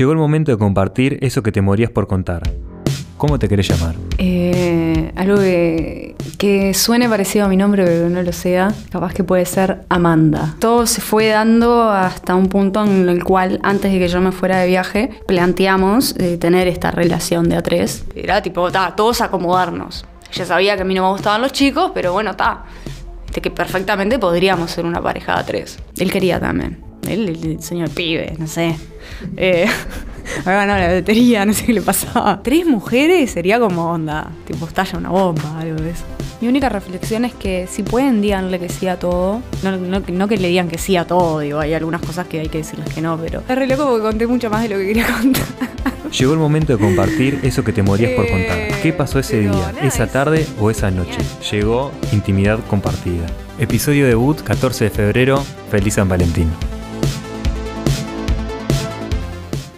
Llegó el momento de compartir eso que te morías por contar. ¿Cómo te querés llamar? Eh, algo que, que suene parecido a mi nombre, pero no lo sea. Capaz que puede ser Amanda. Todo se fue dando hasta un punto en el cual, antes de que yo me fuera de viaje, planteamos eh, tener esta relación de a tres. Era tipo, ta, todos acomodarnos. Ella sabía que a mí no me gustaban los chicos, pero bueno, está. Que perfectamente podríamos ser una pareja de a tres. Él quería también. Él, el, el señor pibe, no sé. Eh, había ganado la lotería, no sé qué le pasaba. Tres mujeres sería como onda, tipo estalla una bomba, algo de eso. Mi única reflexión es que si pueden díganle que sí a todo, no, no, no que le digan que sí a todo, digo, hay algunas cosas que hay que decirles que no, pero es re loco porque conté mucho más de lo que quería contar. Llegó el momento de compartir eso que te morías por contar. ¿Qué pasó ese pero día, nada, esa es- tarde o esa noche? Llegó intimidad compartida. Episodio debut 14 de febrero. Feliz San Valentín.